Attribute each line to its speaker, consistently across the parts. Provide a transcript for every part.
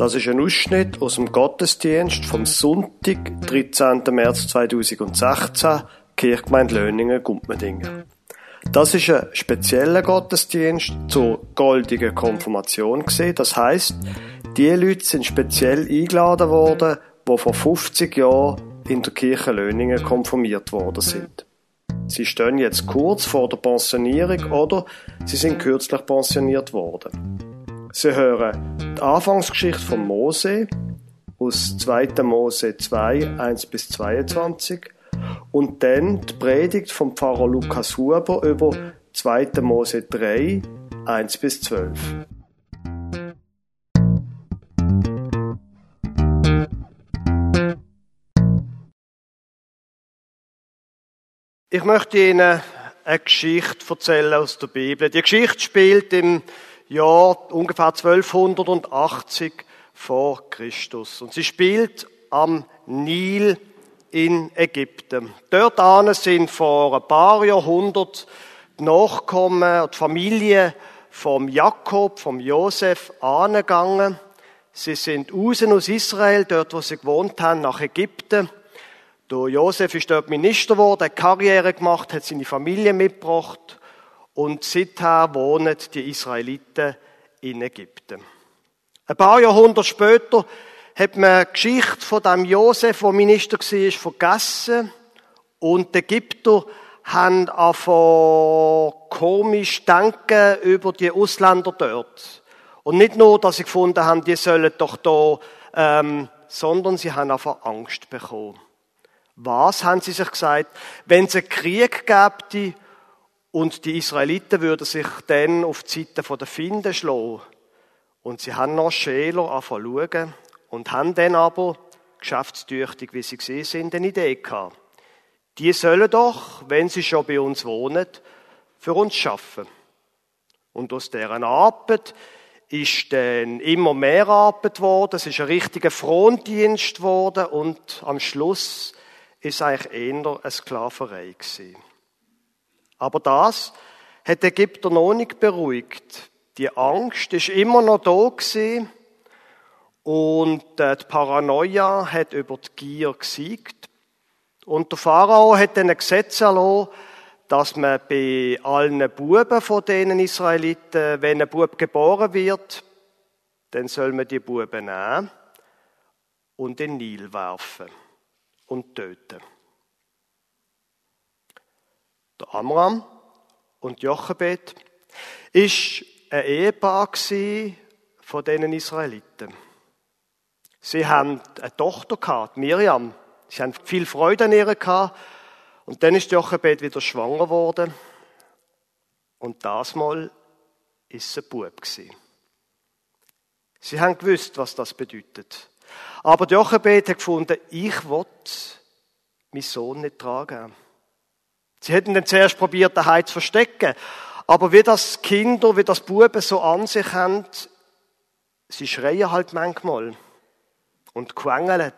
Speaker 1: Das ist ein Ausschnitt aus dem Gottesdienst vom Sonntag, 13. März 2016, Kirchgemeinde Löningen, Gumpmendingen. Das ist ein spezieller Gottesdienst zur goldigen Konfirmation gesehen. Das heißt, die Leute sind speziell eingeladen worden, die vor 50 Jahren in der Kirche Löningen konfirmiert worden sind. Sie stehen jetzt kurz vor der Pensionierung oder sie sind kürzlich pensioniert worden. Sie hören die Anfangsgeschichte von Mose aus 2. Mose 2, 1 bis 22 und dann die Predigt vom Pfarrer Lukas Huber über 2. Mose 3, 1 bis 12. Ich möchte Ihnen eine Geschichte erzählen aus der Bibel. Die Geschichte spielt im Jahr ungefähr 1280 vor Christus. Und sie spielt am Nil in Ägypten. Dort sind vor ein paar Jahrhunderten die Nachkommen, die Familie vom Jakob, vom Josef angegangen. Sie sind raus aus Israel, dort wo sie gewohnt haben, nach Ägypten. Der Josef ist dort Minister geworden, hat Karriere gemacht, hat seine Familie mitgebracht und seither wohnen die Israeliten in Ägypten. Ein paar Jahrhunderte später hat man die Geschichte von dem Josef, der Minister war, vergessen und die Ägypter haben angefangen komisch denken über die Ausländer dort. Und nicht nur, dass sie gefunden haben, die sollen doch da, ähm, sondern sie haben einfach Angst bekommen. Was haben sie sich gesagt? Wenn es einen Krieg gäbe und die Israeliten würden sich dann auf die Seite der Finden schlagen und sie haben noch Schäler anfangen und haben dann aber, geschäftstüchtig wie sie gesehen sind, eine Idee gehabt. Die sollen doch, wenn sie schon bei uns wohnen, für uns schaffen. Und aus deren Arbeit ist dann immer mehr Arbeit geworden, es ist ein richtiger Frondienst geworden und am Schluss ist eigentlich eher eine Sklaverei gewesen. Aber das hat Ägypter noch nicht beruhigt. Die Angst ist immer noch da gewesen und äh, die Paranoia hat über die Gier gesiegt. Und der Pharao hat dann ein Gesetz erlassen, dass man bei allen Buben von denen Israeliten, wenn ein Bub geboren wird, dann soll man die Buben nehmen und in den Nil werfen und töten. Der Amram und Jochebed ist ein Ehepaar von diesen Israeliten. Sie haben eine Tochter gehabt, Miriam. Sie haben viel Freude an ihr gehabt. Und dann ist Jochebed wieder schwanger geworden. Und das Mal ist ein Bub. Sie haben gewusst, was das bedeutet. Aber Jochebed hat gefunden, ich will meinen Sohn nicht tragen. Sie hätten dann zuerst probiert, den Heim zu verstecken. Aber wie das Kinder, wie das Buben so an sich haben, sie schreien halt manchmal und quengeln.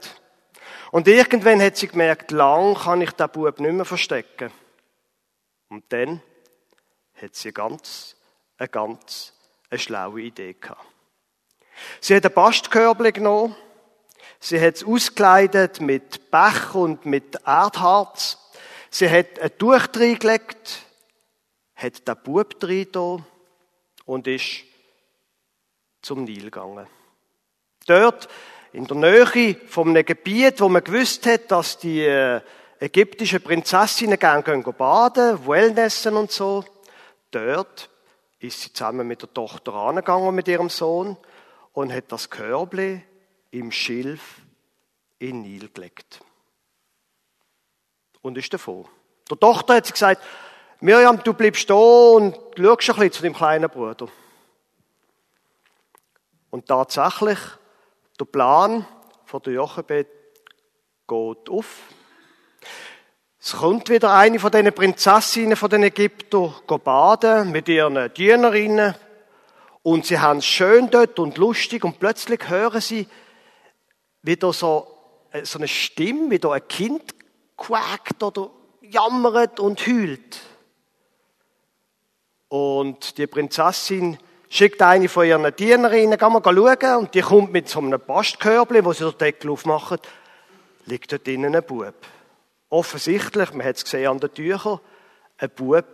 Speaker 1: Und irgendwann hat sie gemerkt, lang kann ich den Bub nicht mehr verstecken. Und dann hat sie ganz, eine ganz, eine schlaue Idee gehabt. Sie hat ein Bastkörbchen genommen, sie hat es ausgekleidet mit Bech und mit Erdharz, sie hat ein Tuch reingelegt, hat den Bub da und ist zum Nil gegangen. Dort, in der Nähe von einem Gebiet, wo man gewusst hat, dass die äh, ägyptischen Prinzessinnen gerne gehen baden, Wellnessen und so, dort ist sie zusammen mit der Tochter angegangen mit ihrem Sohn und hat das Körbli im Schilf in den Nil gelegt. Und ist davon. Der Tochter hat sie gesagt, Miriam, du bleibst da und schaust ein bisschen zu dem kleinen Bruder. Und tatsächlich, der Plan von der Jochebed geht auf. Es kommt wieder eine von diesen Prinzessinnen von den Ägyptern baden mit ihren Dienerinnen und sie haben es schön dort und lustig und plötzlich hören sie wieder so, äh, so eine Stimme, wie da ein Kind quäkt oder jammert und heult. Und die Prinzessin schickt eine von ihren Dienerinnen, geh mal schauen, und die kommt mit so einem Bastkörbchen, wo sie den Deckel aufmachen, liegt dort drinnen ein Bub. Offensichtlich, man hat es gesehen an den Tüchern, ein Bub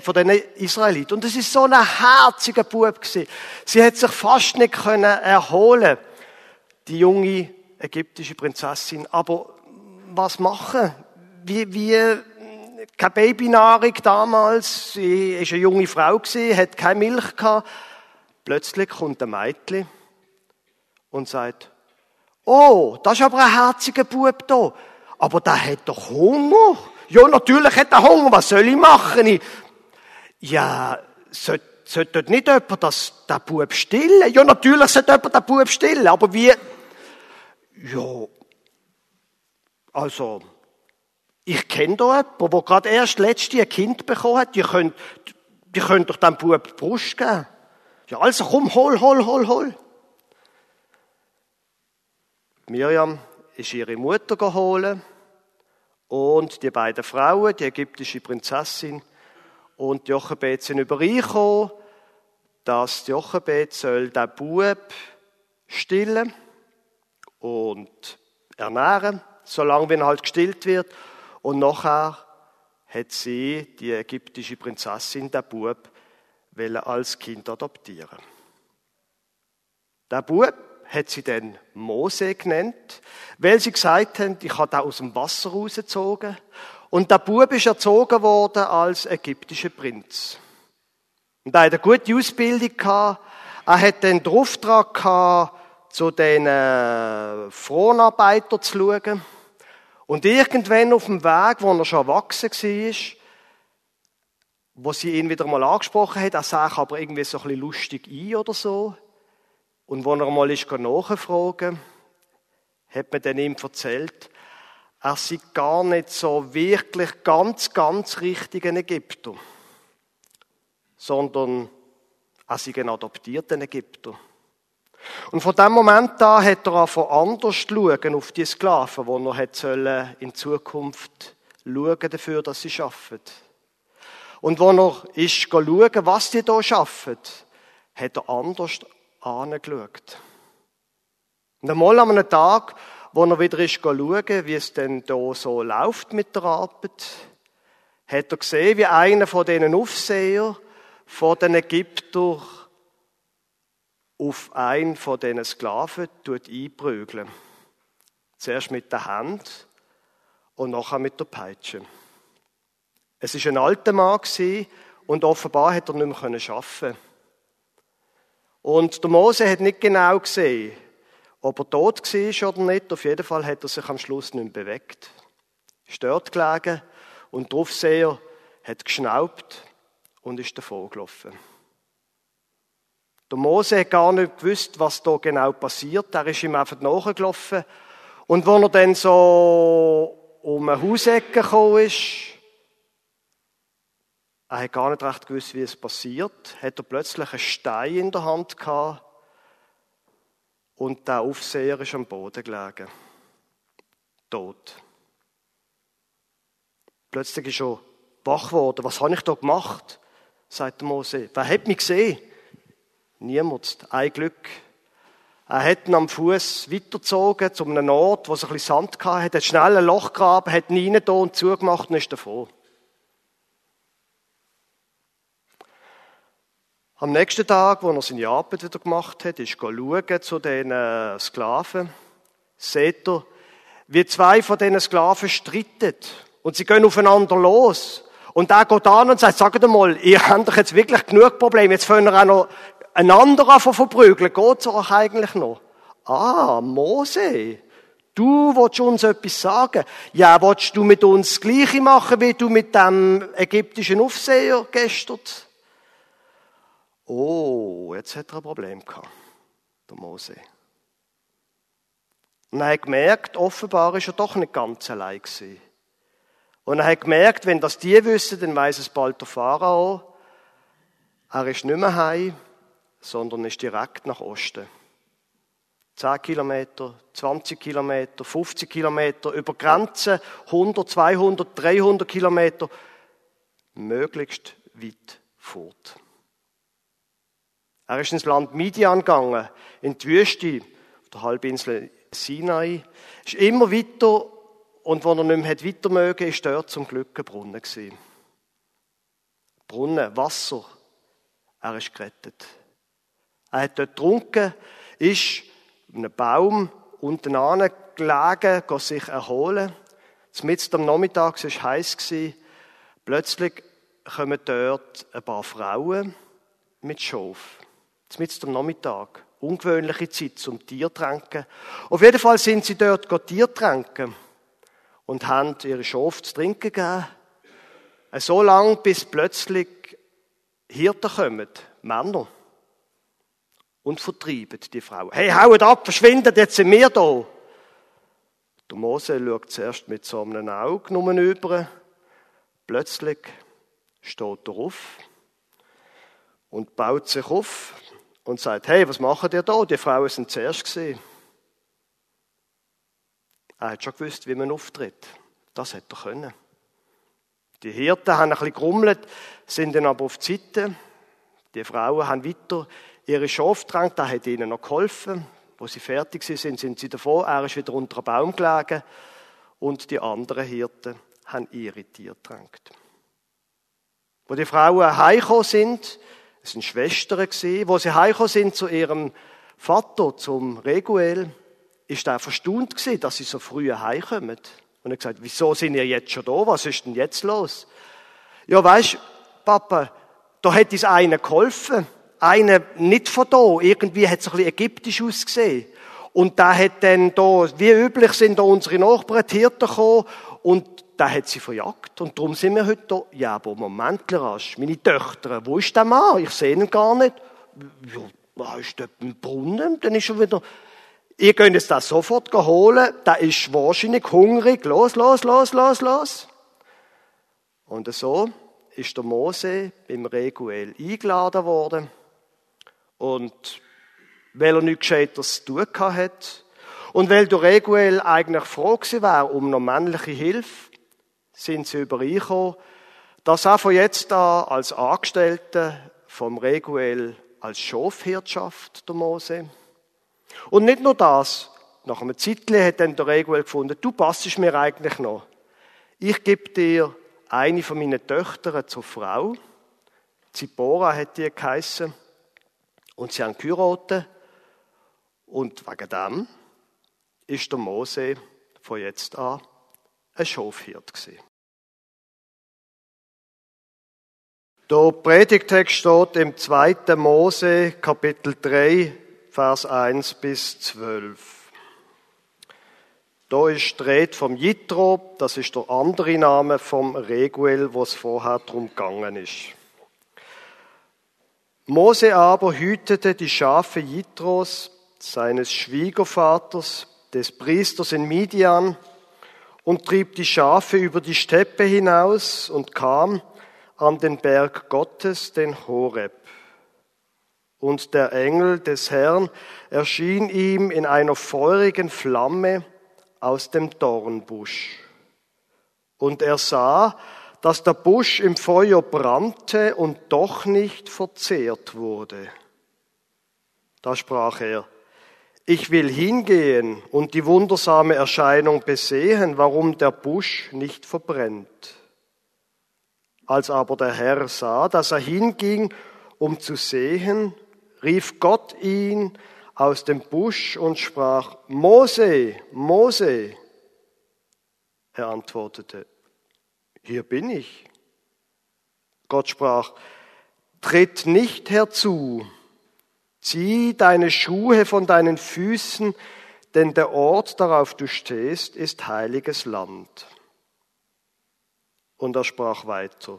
Speaker 1: von den Israeliten. Und es ist so ein herziger Bub gewesen. Sie hat sich fast nicht können erholen, die junge ägyptische Prinzessin. Aber was machen? Wie, wie, keine Babynahrung damals. Sie ist eine junge Frau hat keine Milch gehabt. Plötzlich kommt ein Mädchen und sagt, oh, das ist aber ein herziger Bub da. Aber der hat doch Hunger. Ja, natürlich hat er Hunger. Was soll ich machen? Ja, sollte, sollte dort nicht jemand das, den Bub stillen? Ja, natürlich sollte jemand den Bub stillen. Aber wie? Ja, also, ich kenne da jemanden, der gerade erst letztes ein Kind bekommen hat. Die können, die können doch dem Bub die Brust geben. Ja, also komm, hol, hol, hol, hol. Miriam ist ihre Mutter geholt und die beiden Frauen, die ägyptische Prinzessin und Jochebed sind übereingekommen, dass Jochebed soll den Bub stillen und ernähren, solange wie er halt gestillt wird. Und nachher hat sie, die ägyptische Prinzessin, den Bub als Kind adoptieren. Der Bub hat sie dann Mose genannt, weil sie gesagt haben, ich habe da aus dem Wasser rausgezogen. Und der Bub ist erzogen worden als ägyptischer Prinz. Und er hat eine gute Ausbildung gehabt. Er hat den Auftrag gehabt, zu den äh, Fronarbeitern zu schauen. Und irgendwann auf dem Weg, wo er schon erwachsen war, wo sie ihn wieder mal angesprochen hat, er sah aber irgendwie so ein bisschen lustig ein oder so. Und wo er mal ist nachfragen, hat man dann ihm erzählt, er sei gar nicht so wirklich ganz, ganz richtig ein Ägypter, sondern er sei ein adoptierter Ägypter. Und von dem Moment an hat er auch anders schauen auf die Sklaven, wo er hat sollen in Zukunft schauen dafür, dass sie arbeiten. Und wo er ist schauen, was die hier arbeiten, hat er anders angeschaut. Und einmal an einem Tag, wo er wieder ist schauen, wie es denn hier so läuft mit der Arbeit, hat er gesehen, wie einer von diesen Aufseher von den Ägyptern auf einen von diesen Sklaven einprügeln. Zuerst mit der Hand und nachher mit der Peitsche. Es ist ein alter Mann und offenbar hat er nicht mehr arbeiten Und der Mose hat nicht genau gesehen, ob er tot war oder nicht. Auf jeden Fall hat er sich am Schluss nicht mehr bewegt. Stört gelegen und der Aufseher hat geschnaubt und ist davon gelaufen. Der Mose hat gar nicht gewusst, was da genau passiert. Er ist ihm einfach nachgelaufen. Und als er dann so um eine Hausecke gekommen ist, er hat gar nicht recht gewusst, wie es passiert, hat er plötzlich einen Stein in der Hand gehabt und der Aufseher ist am Boden gelegen. Tot. Plötzlich ist er wach geworden. Was habe ich da gemacht? sagt Mose. Wer hat mich gesehen? Niemand. Ein Glück. Er hat ihn am Fuß weitergezogen zu einem Ort, wo es ein bisschen Sand hatte, hat schnell ein Loch gegraben, hat ihn rein und zugemacht und ist davor. Am nächsten Tag, wo er seine Arbeit wieder gemacht hat, ist er zu den äh, Sklaven. Seht ihr, wie zwei von diesen Sklaven streiten. Und sie gehen aufeinander los. Und er geht an und sagt, sagt mal, ihr habt doch jetzt wirklich genug Probleme. Jetzt fangen wir auch noch einander an verprügeln. Geht's euch eigentlich noch? Ah, Mose. Du willst uns etwas sagen. Ja, willst du mit uns das Gleiche machen, wie du mit dem ägyptischen Aufseher gestern? Oh, jetzt hat er ein Problem gehabt, der Mose. Und er hat gemerkt, offenbar ist er doch nicht ganz allein gewesen. Und er hat gemerkt, wenn das die wissen, dann weiß es bald der Pharao. Er ist nicht mehr heim, sondern ist direkt nach Osten. 10 Kilometer, 20 Kilometer, 50 Kilometer, über Grenzen, 100, 200, 300 Kilometer, möglichst weit fort. Er ist ins Land Midian gegangen, in die Wüste, auf der Halbinsel Sinai. Ist immer weiter und wo er nicht mehr weiter mögen, ist dort zum Glück ein Brunnen gewesen. Brunnen, Wasser. Er ist gerettet. Er hat dort getrunken, ist auf einem Baum unten gelegen, sich erholen. Mitten am Nachmittag, es war heiß, plötzlich kommen dort ein paar Frauen mit Schof. Mitten am Nachmittag. Ungewöhnliche Zeit zum Tiertränken. Auf jeden Fall sind sie dort Tiertränken und haben ihre Schof zu trinken gegeben. So lange, bis plötzlich Hirten kommen, Männer, und vertreiben die Frauen. Hey, haut ab, verschwindet, jetzt sind wir da. Der Mose schaut zuerst mit so einem Auge nur über. Plötzlich steht er auf und baut sich auf und sagt, hey, was macht ihr da? Die Frauen sind zuerst gesehen. Er hat schon gewusst, wie man auftritt. Das hätte er können. Die Hirten haben ein bisschen gerummelt, sind dann aber auf die Seite. Die Frauen haben weiter ihre Schafe das hat ihnen noch geholfen. Wo sie fertig sind, sind sie davor. Er ist wieder unter einem Baum gelegen. Und die anderen Hirten haben ihre Tiere getränkt. Wo die Frauen heimgekommen sind, es sind Schwestern gewesen, wo sie heimgekommen sind zu ihrem Vater, zum Reguel, ist er verstaunt gewesen, dass sie so früh heimkommen. Und er hat gesagt, wieso sind ihr jetzt schon da? Was ist denn jetzt los? Ja, weißt, Papa, da hat uns einer geholfen. Einer nicht von da. Irgendwie hat es ein bisschen ägyptisch ausgesehen. Und da hat dann da, wie üblich sind da unsere Nachbarn, die Hirten gekommen und da hat sie verjagt. Und darum sind wir heute da. Ja, aber Moment, rasch. Meine Töchter, wo ist der Mann? Ich sehe ihn gar nicht. Ja, ist dort im Brunnen? Dann ist schon wieder, Ihr könnt es das sofort holen. Da ist wahrscheinlich hungrig. Los, los, los, los, los. Und so ist der Mose beim Reguel eingeladen worden. Und weil er nichts Gescheiteres zu tun hat und weil der Reguel eigentlich froh gewesen wäre um noch männliche Hilfe, sind sie übereingekommen, dass er von jetzt an als Angestellter vom Reguel als Schafhirtschaft der Mose und nicht nur das. Nach einem Zeitchen hat dann der Reguel gefunden, du passest mir eigentlich noch. Ich gebe dir eine von meinen Töchtern zur Frau. Zipora hat die geheissen. Und sie haben geheiratet. Und wegen dem ist der Mose von jetzt an ein Schafhirt. Der Predigtext steht im 2. Mose, Kapitel 3, Vers 1 bis 12. Da ist dreht vom Jitro, das ist der andere Name vom Reguel, wo es vorher drum gegangen ist. Mose aber hütete die Schafe Jitros, seines Schwiegervaters, des Priesters in Midian, und trieb die Schafe über die Steppe hinaus und kam an den Berg Gottes, den Horeb. Und der Engel des Herrn erschien ihm in einer feurigen Flamme aus dem Dornbusch. Und er sah, dass der Busch im Feuer brannte und doch nicht verzehrt wurde. Da sprach er, ich will hingehen und die wundersame Erscheinung besehen, warum der Busch nicht verbrennt. Als aber der Herr sah, dass er hinging, um zu sehen, rief Gott ihn aus dem Busch und sprach, Mose, Mose. Er antwortete, hier bin ich. Gott sprach, tritt nicht herzu, zieh deine Schuhe von deinen Füßen, denn der Ort, darauf du stehst, ist heiliges Land. Und er sprach weiter,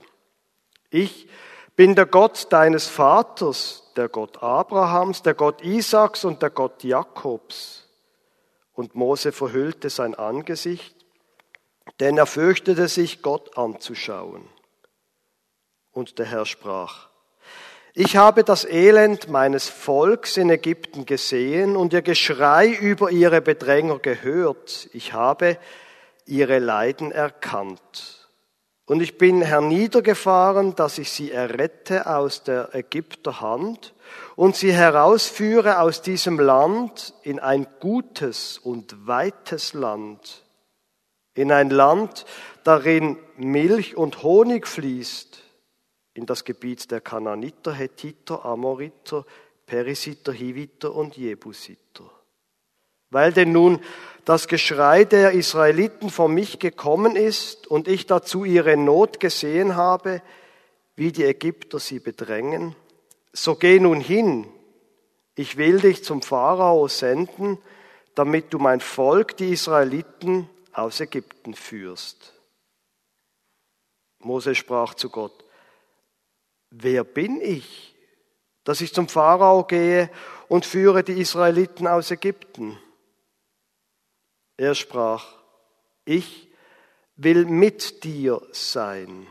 Speaker 1: ich bin der Gott deines Vaters, der Gott Abrahams, der Gott Isaaks und der Gott Jakobs. Und Mose verhüllte sein Angesicht, denn er fürchtete sich, Gott anzuschauen. Und der Herr sprach, ich habe das Elend meines Volks in Ägypten gesehen und ihr Geschrei über ihre Bedränger gehört. Ich habe ihre Leiden erkannt. Und ich bin herniedergefahren, dass ich sie errette aus der Ägypter Hand und sie herausführe aus diesem Land in ein gutes und weites Land, in ein Land, darin Milch und Honig fließt, in das Gebiet der Kananiter, Hethiter, Amoriter, Perisiter, Hiviter und Jebusiter. Weil denn nun das Geschrei der Israeliten vor mich gekommen ist und ich dazu ihre Not gesehen habe, wie die Ägypter sie bedrängen, so geh nun hin, ich will dich zum Pharao senden, damit du mein Volk, die Israeliten, aus Ägypten führst. Mose sprach zu Gott, wer bin ich, dass ich zum Pharao gehe und führe die Israeliten aus Ägypten? Er sprach, ich will mit dir sein.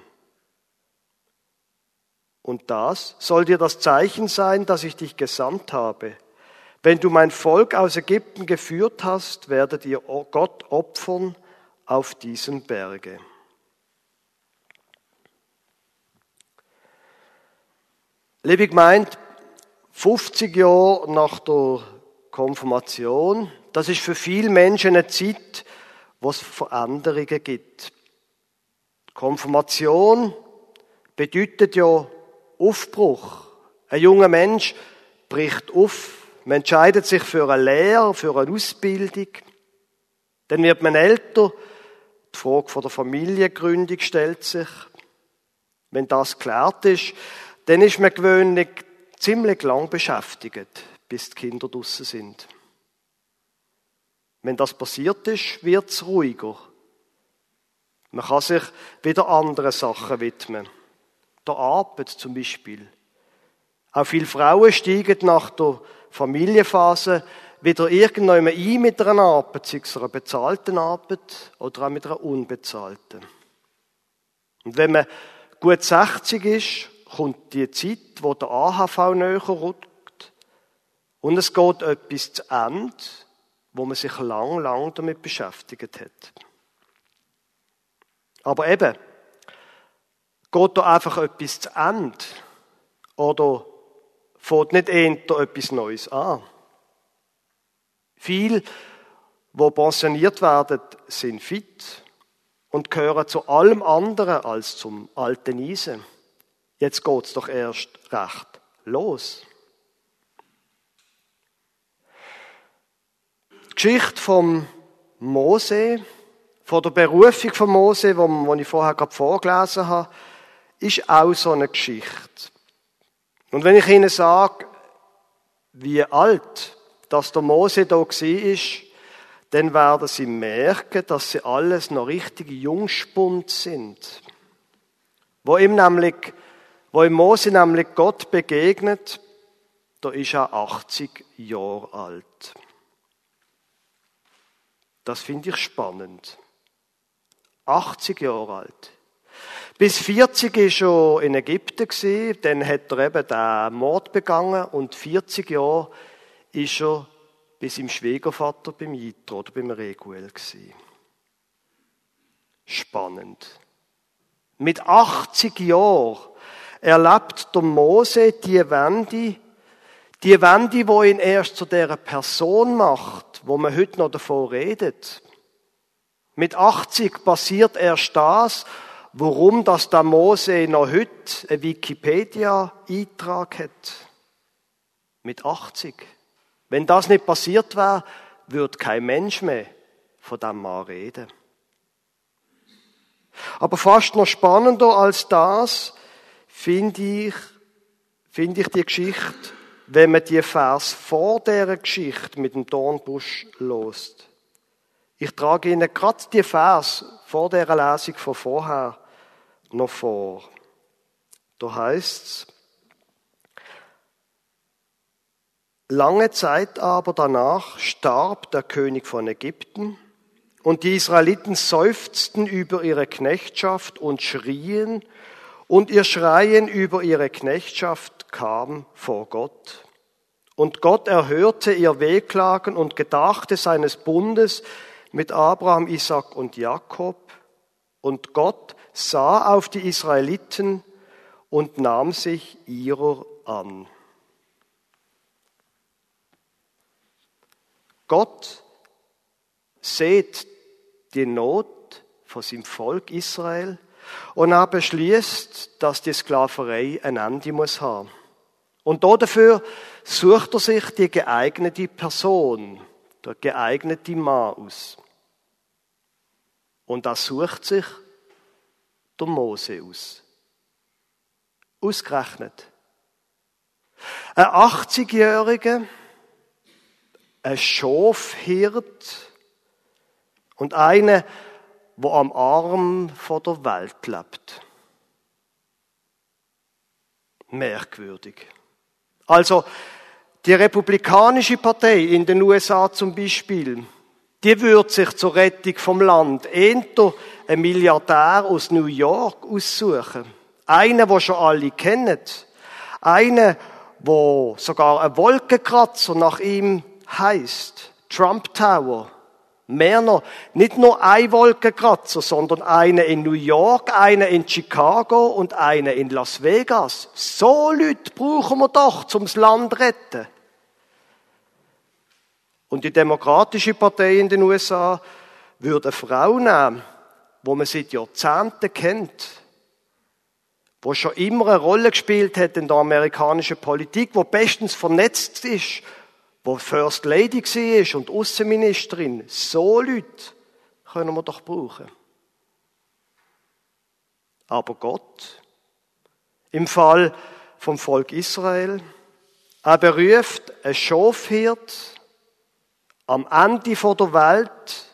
Speaker 1: Und das soll dir das Zeichen sein, dass ich dich gesandt habe. Wenn du mein Volk aus Ägypten geführt hast, werdet ihr Gott opfern auf diesem Berge. Liebe Gemeinde, 50 Jahre nach der Konfirmation das ist für viele Menschen eine Zeit, wo es Veränderungen gibt. Konfirmation bedeutet ja Aufbruch. Ein junger Mensch bricht auf. Man entscheidet sich für eine Lehre, für eine Ausbildung. Dann wird man älter. Die Frage von der Familiengründung stellt sich. Wenn das geklärt ist, dann ist man gewöhnlich ziemlich lang beschäftigt, bis die Kinder draussen sind. Wenn das passiert ist, wird es ruhiger. Man kann sich wieder anderen Sachen widmen. Der Arbeit zum Beispiel. Auch viele Frauen steigen nach der Familienphase wieder irgendwann ein mit einer Arbeit, sei es einer bezahlten Arbeit oder auch mit einer unbezahlten. Und wenn man gut 60 ist, kommt die Zeit, wo der AHV näher rückt und es geht etwas zu Ende wo man sich lang, lang damit beschäftigt hat. Aber eben, geht da einfach etwas zu Ende? Oder fängt nicht eher etwas Neues an? Viele, die pensioniert werden, sind fit und gehören zu allem anderen als zum alten Eisen. Jetzt geht's doch erst recht los. Geschichte vom Mose, von der Berufung von Mose, die ich vorher gerade vorgelesen habe, ist auch so eine Geschichte. Und wenn ich Ihnen sage, wie alt dass der Mose da war, dann werden Sie merken, dass Sie alles noch richtige Jungspund sind. Wo ihm nämlich, wo ihm Mose nämlich Gott begegnet, da ist er 80 Jahre alt. Das finde ich spannend. 80 Jahre alt. Bis 40 war er schon in Ägypten, dann hat er eben den Mord begangen und 40 Jahre ist er bis seinem Schwiegervater beim Jitro oder beim Reguel Spannend. Mit 80 Jahren erlebt der Mose die Wende, die Wende, wo ihn erst zu der Person macht, wo man heute noch davon redet. Mit 80 passiert erst das, warum das der Mose noch heute ein Wikipedia-Eintrag hat. Mit 80. Wenn das nicht passiert wäre, würde kein Mensch mehr von dem Mann reden. Aber fast noch spannender als das finde ich, finde ich die Geschichte wenn man die Vers vor der Geschichte mit dem Dornbusch lost. Ich trage Ihnen gerade die Vers vor der Lesung von vorher noch vor. Da heißt's, Lange Zeit aber danach starb der König von Ägypten und die Israeliten seufzten über ihre Knechtschaft und schrien und ihr Schreien über ihre Knechtschaft kam vor Gott. Und Gott erhörte ihr Wehklagen und gedachte seines Bundes mit Abraham, Isaac und Jakob. Und Gott sah auf die Israeliten und nahm sich ihrer an. Gott sieht die Not von seinem Volk Israel und er beschließt, dass die Sklaverei ein Ende muss haben. Und dafür sucht er sich die geeignete Person, der geeignete Mann aus. Und er sucht sich der Mose aus. Ausgerechnet. Ein 80-Jähriger, ein Schafhirt und einer, wo am Arm vor der Welt lebt. Merkwürdig. Also, die Republikanische Partei in den USA zum Beispiel, die würde sich zur Rettung vom Land eher einen Milliardär aus New York aussuchen. Einen, wo schon alle kennen. Einen, wo sogar ein Wolkenkratzer nach ihm heißt. Trump Tower. Mehr noch, nicht nur ein Wolkenkratzer, sondern eine in New York, eine in Chicago und eine in Las Vegas. So Leute brauchen wir doch, zum das Land retten. Und die Demokratische Partei in den USA würde eine Frau nehmen, wo man seit Jahrzehnten kennt, wo schon immer eine Rolle gespielt hat in der amerikanischen Politik, wo bestens vernetzt ist wo First Lady war und Außenministerin, so Leute können wir doch brauchen. Aber Gott, im Fall vom Volk Israel, er beruft ein Schafhirt am Ende der Welt,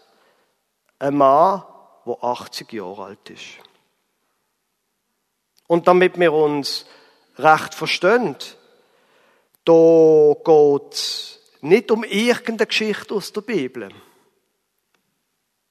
Speaker 1: ein Mann, der 80 Jahre alt ist. Und damit wir uns recht verstehen, da geht nicht um irgendeine Geschichte aus der Bibel.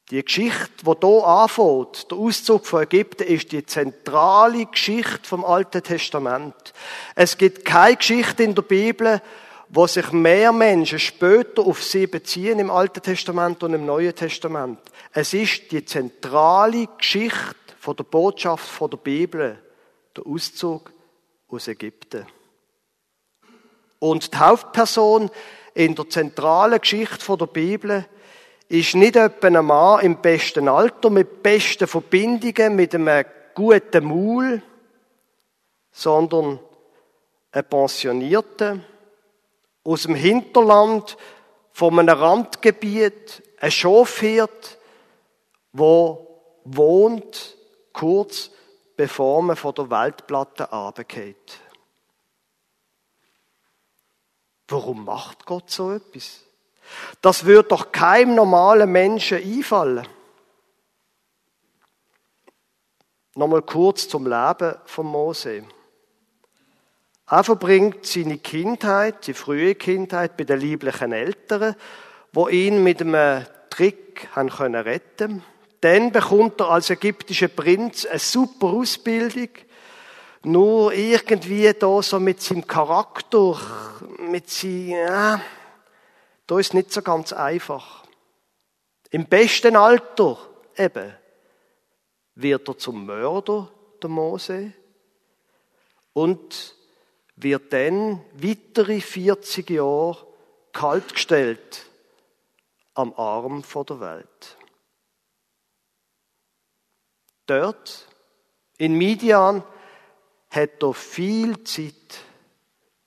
Speaker 1: Die Geschichte, die hier anfängt, der Auszug von Ägypten, ist die zentrale Geschichte vom Alten Testament. Es gibt keine Geschichte in der Bibel, wo sich mehr Menschen später auf sie beziehen im Alten Testament und im Neuen Testament. Es ist die zentrale Geschichte von der Botschaft von der Bibel, der Auszug aus Ägypten. Und die Hauptperson in der zentralen Geschichte der Bibel ist nicht etwa ein Mann im besten Alter mit besten Verbindungen, mit einem guten Maul, sondern ein Pensionierter aus dem Hinterland von einem Randgebiet, ein Schafhirt, wo wohnt kurz bevor man von der Weltplatte runtergeht. Warum macht Gott so etwas? Das wird doch keinem normalen Menschen einfallen. Nochmal kurz zum Leben von Mose. Er verbringt seine Kindheit, die frühe Kindheit, bei den lieblichen Eltern, wo ihn mit einem Trick haben können retten. Dann bekommt er als ägyptischer Prinz eine super Ausbildung nur irgendwie da so mit seinem Charakter, mit seinem, ja, da ist nicht so ganz einfach. Im besten Alter eben wird er zum Mörder, der Mose, und wird dann weitere 40 Jahre kaltgestellt am Arm der Welt. Dort, in Midian, hat er viel Zeit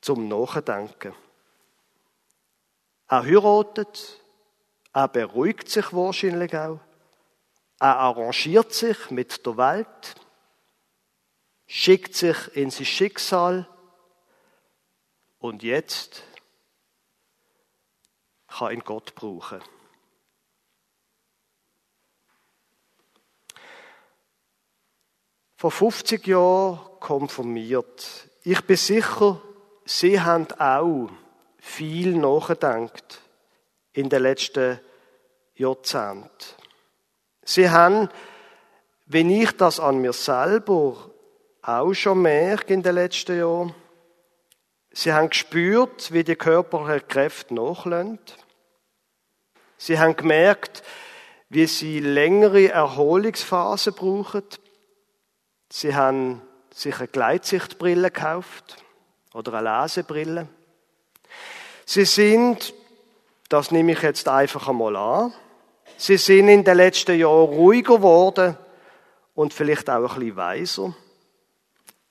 Speaker 1: zum Nachdenken. Er heiratet, er beruhigt sich wahrscheinlich auch, er arrangiert sich mit der Welt, schickt sich in sein Schicksal und jetzt kann ihn Gott brauchen. Vor 50 Jahren konfirmiert. Ich bin sicher, Sie haben auch viel nachgedacht in den letzten Jahrzehnten. Sie haben, wenn ich das an mir selber auch schon merke in den letzten Jahren, Sie haben gespürt, wie die körperlichen Kräfte nachlassen. Sie haben gemerkt, wie sie längere Erholungsphasen brauchen, Sie haben sich eine Gleitsichtbrille gekauft oder eine Lesebrille. Sie sind, das nehme ich jetzt einfach einmal an, sie sind in den letzten Jahren ruhiger geworden und vielleicht auch ein bisschen weiser.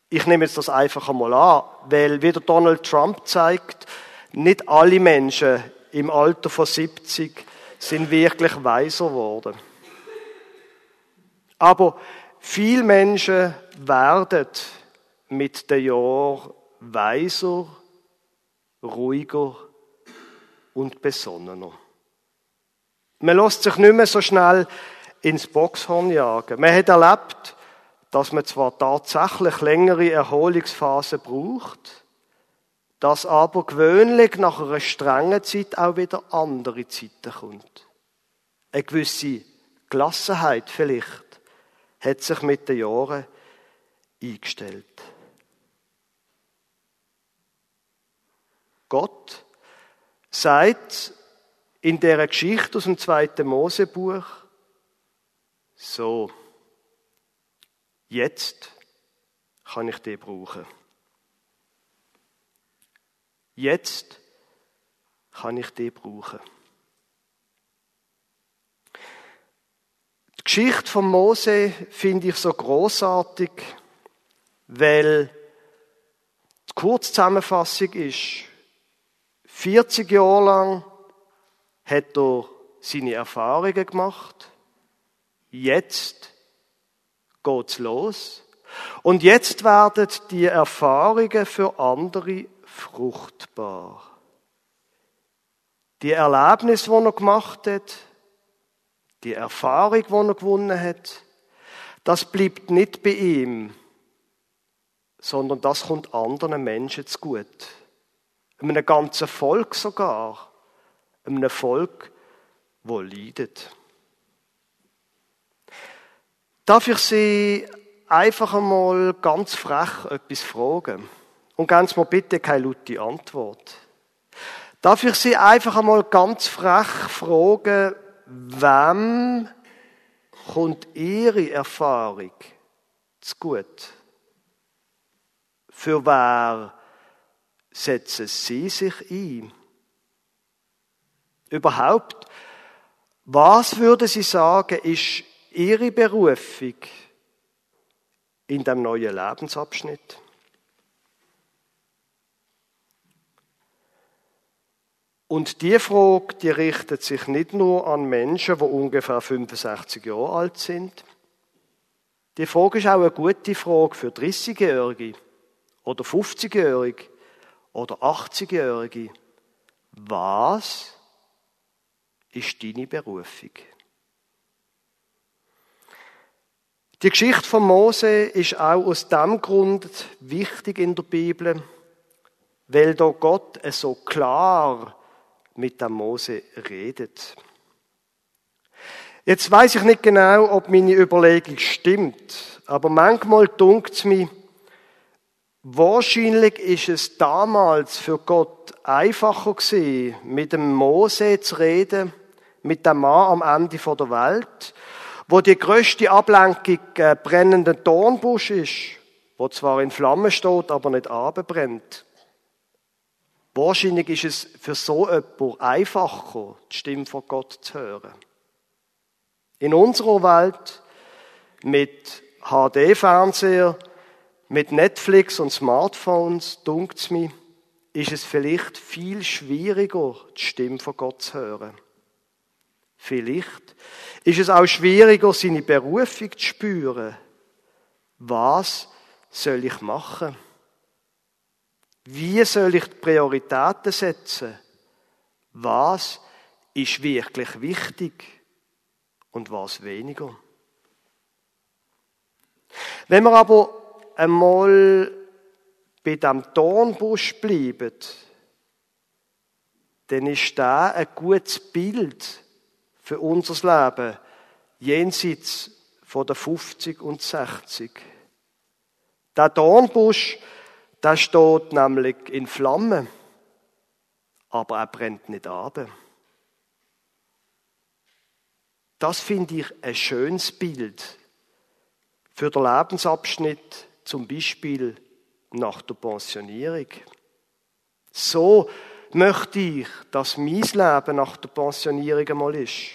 Speaker 1: Ich nehme jetzt das einfach einmal an, weil wie Donald Trump zeigt, nicht alle Menschen im Alter von 70 sind wirklich weiser geworden. Aber viele Menschen werden mit den Jahren weiser, ruhiger und besonnener. Man lässt sich nicht mehr so schnell ins Boxhorn jagen. Man hat erlebt, dass man zwar tatsächlich längere Erholungsphasen braucht, dass aber gewöhnlich nach einer strengen Zeit auch wieder andere Zeiten kommt. Eine gewisse Gelassenheit vielleicht hat sich mit den Jahren eingestellt. Gott sagt in der Geschichte aus dem zweiten Mosebuch, so, jetzt kann ich die brauchen. Jetzt kann ich die brauchen. Die Geschichte von Mose finde ich so großartig, weil die Kurzzusammenfassung ist, 40 Jahre lang hat er seine Erfahrungen gemacht. Jetzt geht's los. Und jetzt werden die Erfahrungen für andere fruchtbar. Die Erlebnis, die er gemacht hat, die Erfahrung, die er gewonnen hat, das bleibt nicht bei ihm, sondern das kommt anderen Menschen zu gut. Einem ganzen Volk sogar. Einem Volk, wo leidet. Darf ich Sie einfach einmal ganz frech etwas fragen? Und ganz mal bitte keine laute Antwort. Darf ich Sie einfach einmal ganz frech fragen, wem kommt Ihre Erfahrung zu gut? Für wer setzen Sie sich ein? Überhaupt, was würden Sie sagen, ist Ihre Berufung in dem neuen Lebensabschnitt? Und die Frage, die richtet sich nicht nur an Menschen, die ungefähr 65 Jahre alt sind. Die Frage ist auch eine gute Frage für 30-Jährige oder 50-Jährige oder 80-Jährige. Was ist deine Berufung? Die Geschichte von Mose ist auch aus dem Grund wichtig in der Bibel, weil da Gott so klar mit dem Mose redet. Jetzt weiß ich nicht genau, ob meine Überlegung stimmt, aber manchmal dunkt es mir, wahrscheinlich ist es damals für Gott einfacher gewesen, mit dem Mose zu reden, mit dem Mann am Ende der Welt, wo die größte Ablenkung äh, brennender Dornbusch ist, wo zwar in Flammen steht, aber nicht abbrennt. Wahrscheinlich ist es für so jemanden einfacher, die Stimme von Gott zu hören. In unserer Welt mit HD-Fernseher, mit Netflix und Smartphones, dunkt mir, ist es vielleicht viel schwieriger, die Stimme von Gott zu hören. Vielleicht ist es auch schwieriger, seine Berufung zu spüren. Was soll ich machen? Wie soll ich die Prioritäten setzen? Was ist wirklich wichtig und was weniger? Wenn wir aber einmal bei dem Dornbusch bleiben, dann ist da ein gutes Bild für unser Leben jenseits von der 50 und 60. Der Dornbusch das steht nämlich in Flammen, aber er brennt nicht ab. Das finde ich ein schönes Bild für den Lebensabschnitt, zum Beispiel nach der Pensionierung. So möchte ich, dass mein Leben nach der Pensionierung einmal ist.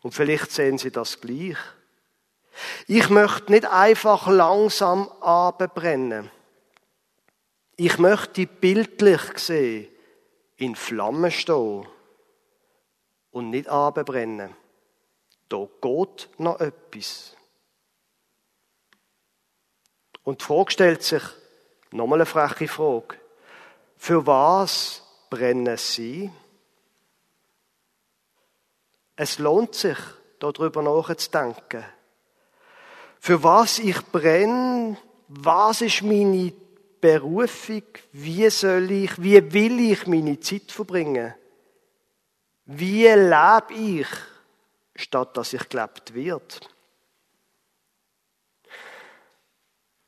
Speaker 1: Und vielleicht sehen Sie das gleich. Ich möchte nicht einfach langsam abbrennen. Ich möchte bildlich sehen, in Flammen stehen und nicht abbrennen. Da geht noch etwas. Und die Frage stellt sich, nochmal eine freche Frage. Für was brennen Sie? Es lohnt sich, darüber nachzudenken. Für was ich brenne, was ist meine Berufung, wie soll ich, wie will ich meine Zeit verbringen? Wie lebe ich, statt dass ich gelebt wird?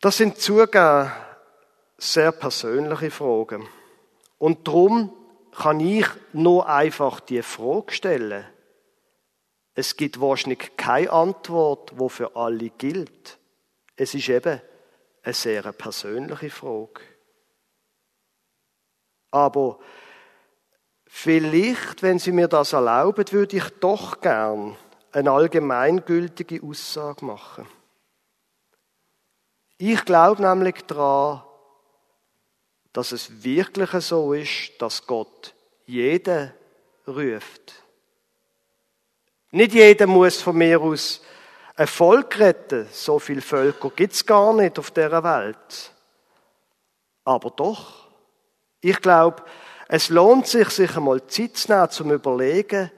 Speaker 1: Das sind zugegeben sehr persönliche Fragen. Und darum kann ich nur einfach die Frage stellen. Es gibt wahrscheinlich keine Antwort, wo für alle gilt. Es ist eben eine sehr persönliche Frage. Aber vielleicht, wenn Sie mir das erlauben, würde ich doch gern eine allgemeingültige Aussage machen. Ich glaube nämlich daran, dass es wirklich so ist, dass Gott jeden ruft. Nicht jeder muss von mir aus ein Volk retten. So viele Völker gibt's gar nicht auf der Welt. Aber doch. Ich glaube, es lohnt sich, sich einmal Zeit zu nehmen, zum überlegen,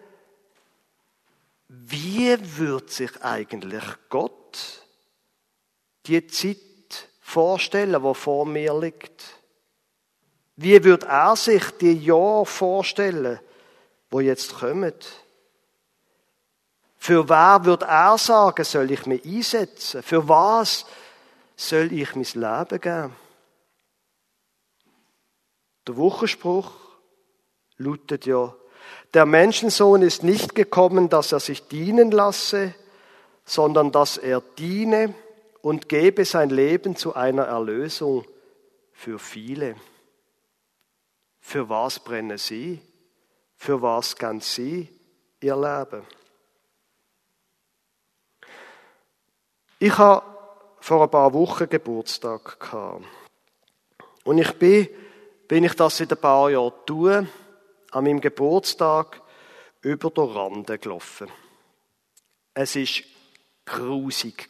Speaker 1: wie wird sich eigentlich Gott die Zeit vorstellen, die vor mir liegt? Wie wird er sich die Jahre vorstellen, wo jetzt kommen? Für wer wird er sagen, soll ich mich einsetzen? Für was soll ich mein Leben geben? Der Wochenspruch lautet ja, der Menschensohn ist nicht gekommen, dass er sich dienen lasse, sondern dass er diene und gebe sein Leben zu einer Erlösung für viele. Für was brennen Sie? Für was ganz Sie Ihr Leben? Ich habe vor ein paar Wochen Geburtstag. Und ich bin, wenn ich das seit ein paar Jahren tue, an meinem Geburtstag über den Rande gelaufen. Es ist grusig.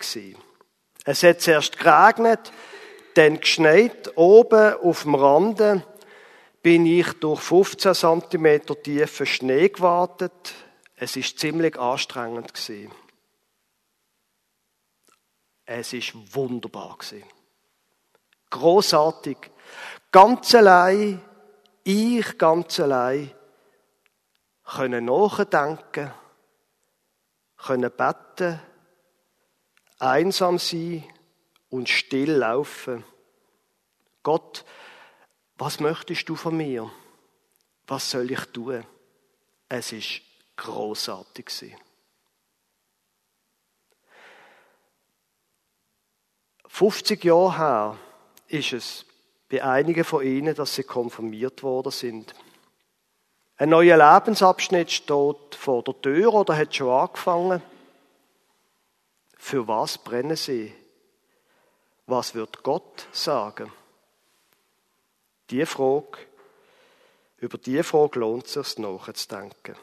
Speaker 1: Es hat zuerst geregnet, dann geschneit. Oben auf dem Rande bin ich durch 15 cm tiefen Schnee gewartet. Es ist ziemlich anstrengend. Es ist wunderbar. Großartig. Ganz allein, ich ganz allein, können nachdenken, können beten, einsam sein und still laufen. Gott, was möchtest du von mir? Was soll ich tun? Es ist großartig sie. 50 Jahre her ist es bei einigen von ihnen, dass sie konfirmiert worden sind. Ein neuer Lebensabschnitt steht vor der Tür oder hat schon angefangen. Für was brennen sie? Was wird Gott sagen? Die Frage, über die Frage lohnt es sich nachzudenken.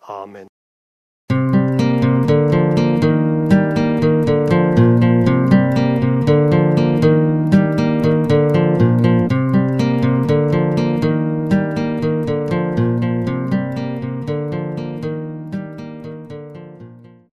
Speaker 1: Amen.